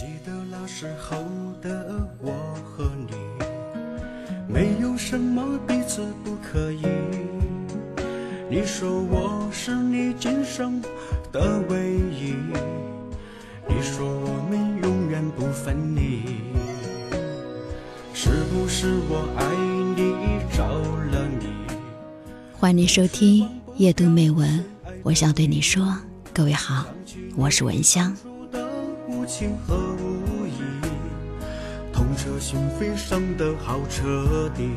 记得那时候的我和你，没有什么彼此不可以。你说我是你今生的唯一，你说我们永远不分离。是不是我爱你着了迷？欢迎收听夜读美文，我想对你说，各位好，我是文香。情和无义，痛彻心扉，伤得好彻底。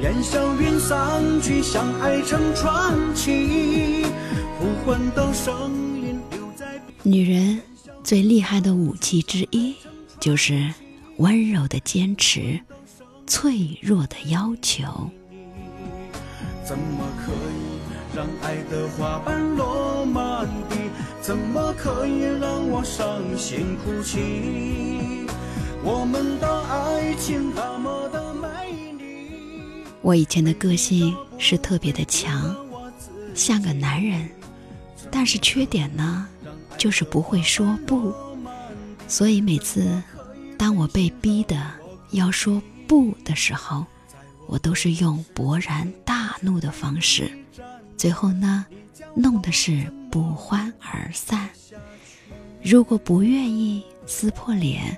烟消云散，去相爱成传奇。呼唤的声音留在女人最厉害的武器之一，就是温柔的坚持，脆弱的要求。怎么可以让爱的花瓣落满地？怎么可以让我伤心哭泣？我们的爱情那么的美丽。我以前的个性是特别的强，像个男人，但是缺点呢，就是不会说不。所以每次当我被逼的要说不的时候，我都是用勃然大怒的方式，最后呢，弄的是不欢而散。如果不愿意撕破脸，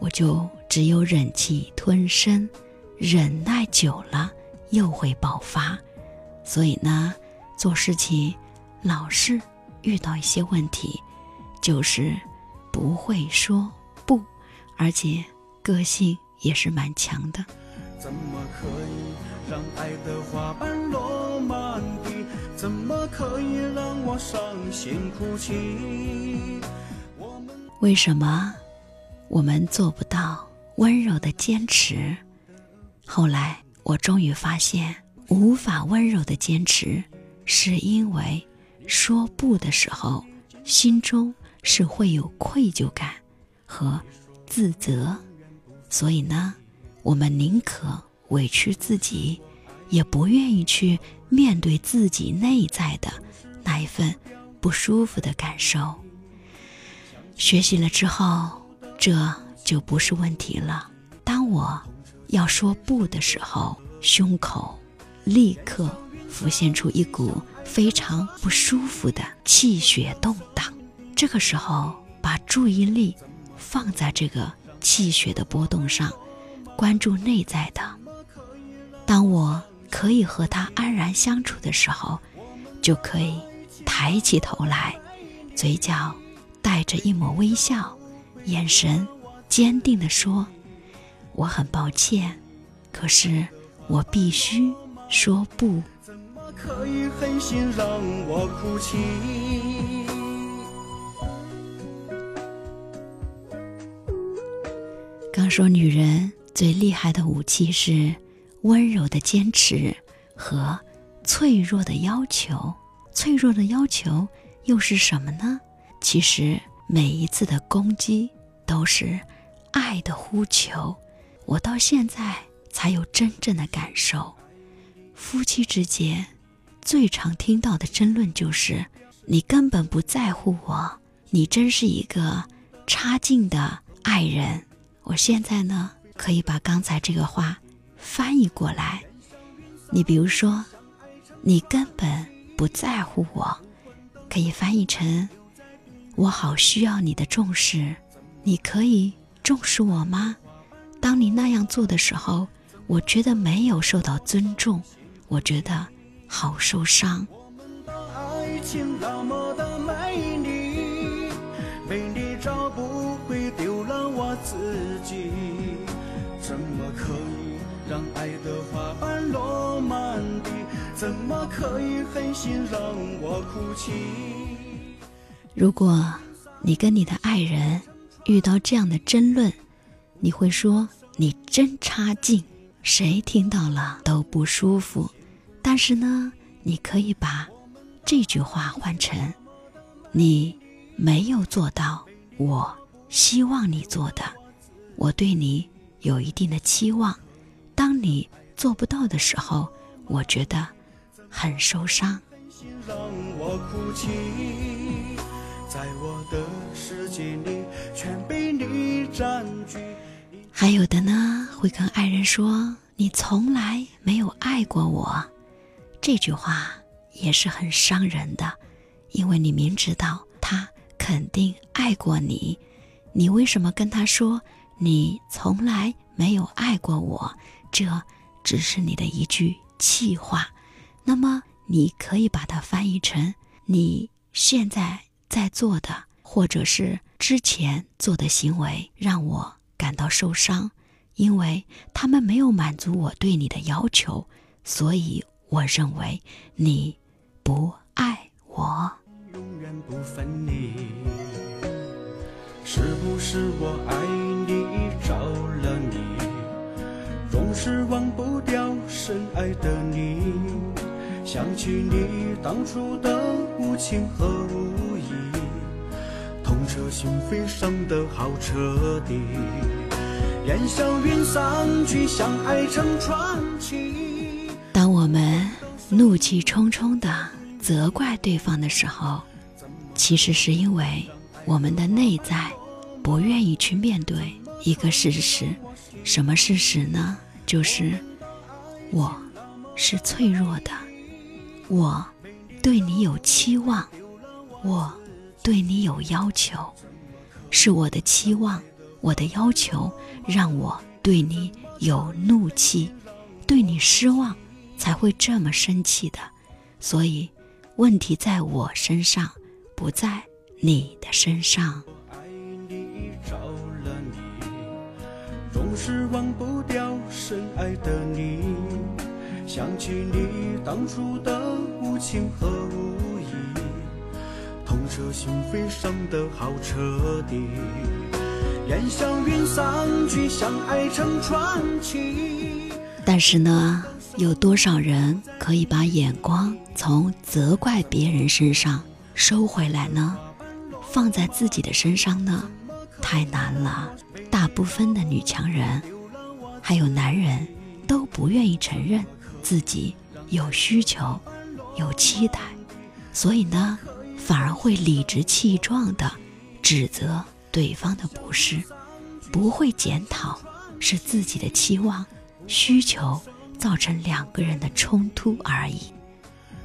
我就只有忍气吞声，忍耐久了又会爆发。所以呢，做事情老是遇到一些问题，就是不会说不，而且个性也是蛮强的。怎么可以让爱的花瓣落满？怎么可以让我伤心哭泣？为什么我们做不到温柔的坚持？后来我终于发现，无法温柔的坚持，是因为说不的时候，心中是会有愧疚感和自责，所以呢，我们宁可委屈自己，也不愿意去面对自己内在的那一份不舒服的感受。学习了之后，这就不是问题了。当我要说不的时候，胸口立刻浮现出一股非常不舒服的气血动荡。这个时候，把注意力放在这个气血的波动上，关注内在的。当我可以和他安然相处的时候，就可以抬起头来，嘴角带着一抹微笑，眼神坚定地说：“我很抱歉，可是我必须说不。怎么可以狠心让我哭泣？刚说女人最厉害的武器是温柔的坚持和脆弱的要求。脆弱的要求又是什么呢？其实每一次的攻击都是爱的呼求。我到现在才有真正的感受。夫妻之间最常听到的争论就是：你根本不在乎我，你真是一个差劲的爱人。我现在呢，可以把刚才这个话翻译过来。你比如说，你根本不在乎我，可以翻译成我好需要你的重视，你可以重视我吗？当你那样做的时候，我觉得没有受到尊重，我觉得好受伤。自己。爱的花瓣落满地？怎么可以狠心让我哭泣？如果你跟你的爱人遇到这样的争论，你会说你真差劲，谁听到了都不舒服。但是呢，你可以把这句话换成：你没有做到我希望你做的，我对你有一定的期望。当你做不到的时候，我觉得很受伤。让我哭泣，在我的世界里全被你占据。还有的呢，会跟爱人说：“你从来没有爱过我。”这句话也是很伤人的，因为你明知道他肯定爱过你，你为什么跟他说你从来没有爱过我？这只是你的一句气话。那么，你可以把它翻译成：你现在在做的，或者是之前做的行为，让我。感到受伤，因为他们没有满足我对你的要求，所以我认为你不爱我。永远不分离，是不是我爱总是忘不掉深爱的你，想起你当初的无情和无义。彻心扉，伤得好彻底。烟消云散，去相爱成传奇。当我们怒气冲冲的责怪对方的时候，其实是因为我们的内在不愿意去面对一个事实。什么事实呢？就是我是脆弱的，我对你有期望，我。对你有要求，是我的期望，我的要求让我对你有怒气，对你失望，才会这么生气的。所以，问题在我身上，不在你的身上。爱你着了你，总是忘不深爱的你，想起你当初的无情和无义。痛彻心扉，伤得好彻底。烟消云散，去相爱成传奇。但是呢，有多少人可以把眼光从责怪别人身上收回来呢？放在自己的身上呢？太难了。大部分的女强人，还有男人，都不愿意承认自己有需求、有期待，所以呢。反而会理直气壮地指责对方的不是，不会检讨是自己的期望、需求造成两个人的冲突而已。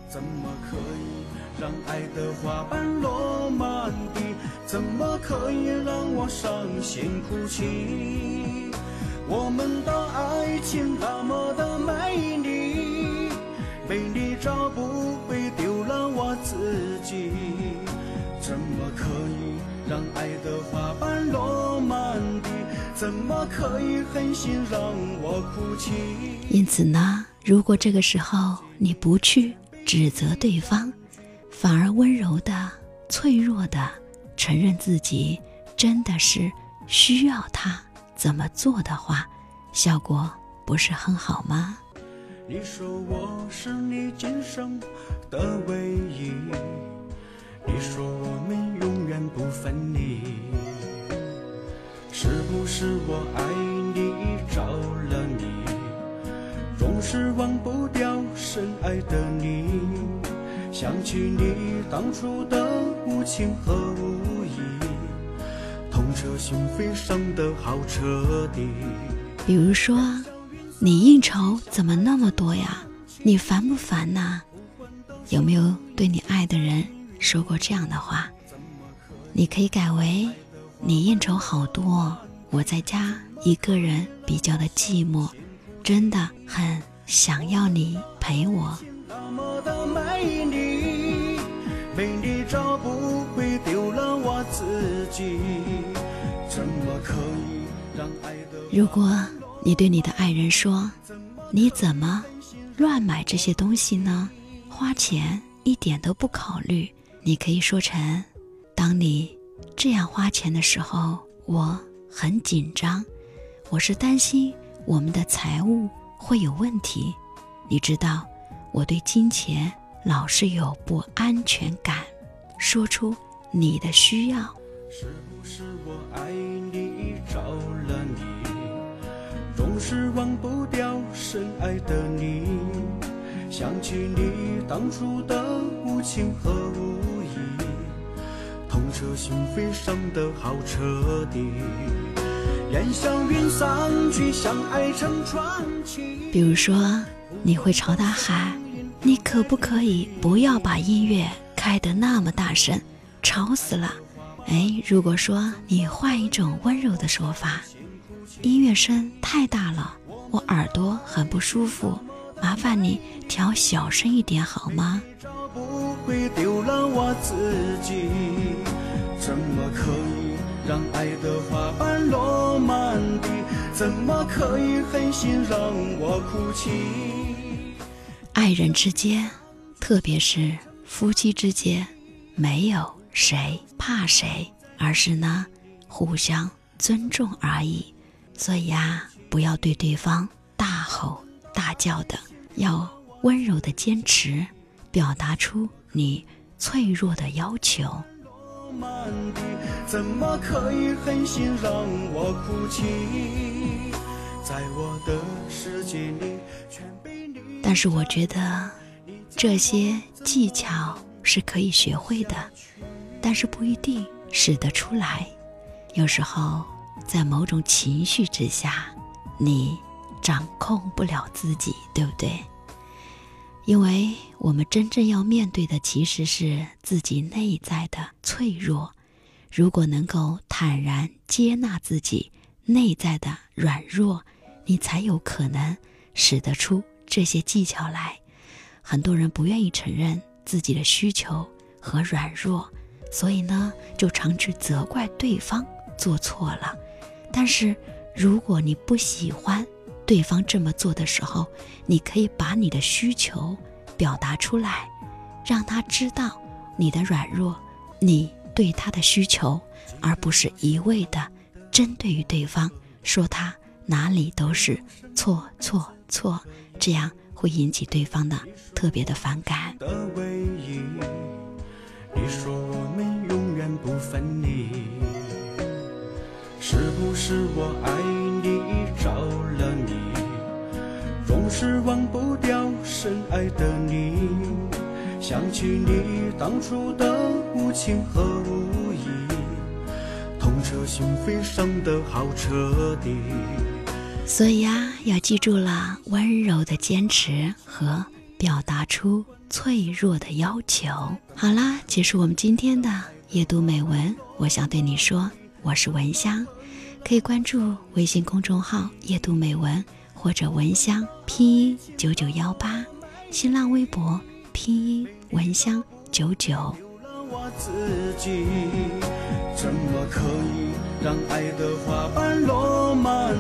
怎么可以让爱的花瓣落满地？怎么可以让我伤心哭泣？我们的爱情那么的美丽，美丽找不回，丢了我自己。怎么可以让爱的花瓣落满地？怎么可以狠心让我哭泣？因此呢，如果这个时候你不去指责对方，反而温柔的、脆弱的承认自己真的是需要他怎么做的话，效果不是很好吗？你说我是你今生的唯一。你说我们永远不分离，是不是我爱你着了你，总是忘不掉深爱的你，想起你当初的无情和无义，比如说，你应酬怎么那么多呀？你烦不烦呐？有没有对你爱的人？说过这样的话，你可以改为：你应酬好多，我在家一个人比较的寂寞，真的很想要你陪我。美丽找不回，丢了我自己如果你对你的爱人说：“你怎么乱买这些东西呢？花钱一点都不考虑。”你可以说成：当你这样花钱的时候，我很紧张，我是担心我们的财务会有问题。你知道，我对金钱老是有不安全感。说出你的需要。是不是我爱你着了你，总是忘不掉深爱的你，想起你当初的无情和无义。痛彻心扉，伤得好彻底。烟消云散去，相爱成传奇比如说，你会朝他喊：“你可不可以不要把音乐开得那么大声，吵死了？”哎，如果说你换一种温柔的说法，音乐声太大了，我耳朵很不舒服，麻烦你调小声一点好吗？怎么可以让爱的花瓣落满地？怎么可以狠心让我哭泣？爱人之间，特别是夫妻之间，没有谁怕谁，而是呢，互相尊重而已。所以啊，不要对对方大吼大叫的，要温柔的坚持，表达出你脆弱的要求。怎么可以狠心让我哭泣？在我的世界里，全被。但是我觉得这些技巧是可以学会的，但是不一定使得出来。有时候在某种情绪之下，你掌控不了自己，对不对？因为我们真正要面对的其实是自己内在的脆弱，如果能够坦然接纳自己内在的软弱，你才有可能使得出这些技巧来。很多人不愿意承认自己的需求和软弱，所以呢，就常去责怪对方做错了。但是，如果你不喜欢，对方这么做的时候，你可以把你的需求表达出来，让他知道你的软弱，你对他的需求，而不是一味的针对于对方，说他哪里都是错错错，这样会引起对方的特别的反感。的唯一你说我们永远不分离，是不是我爱你着了迷，总？是忘不掉深爱的你，想起你当初的无情和无义，痛彻心扉，伤得好彻底。所以啊，要记住了温柔的坚持和表达出脆弱的要求。好啦，结束我们今天的夜读美文。我想对你说，我是蚊香，可以关注微信公众号“夜读美文”。或者蚊香拼音九九幺八，新浪微博拼音蚊香九九。怎么可以让爱的花瓣落满？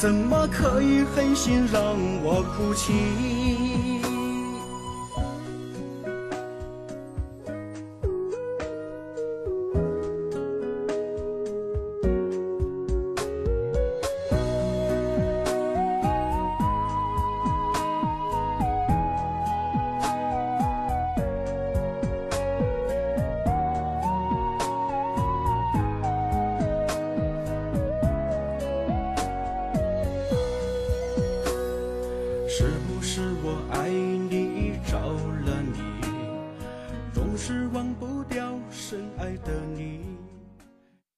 怎么可以狠心让我哭泣？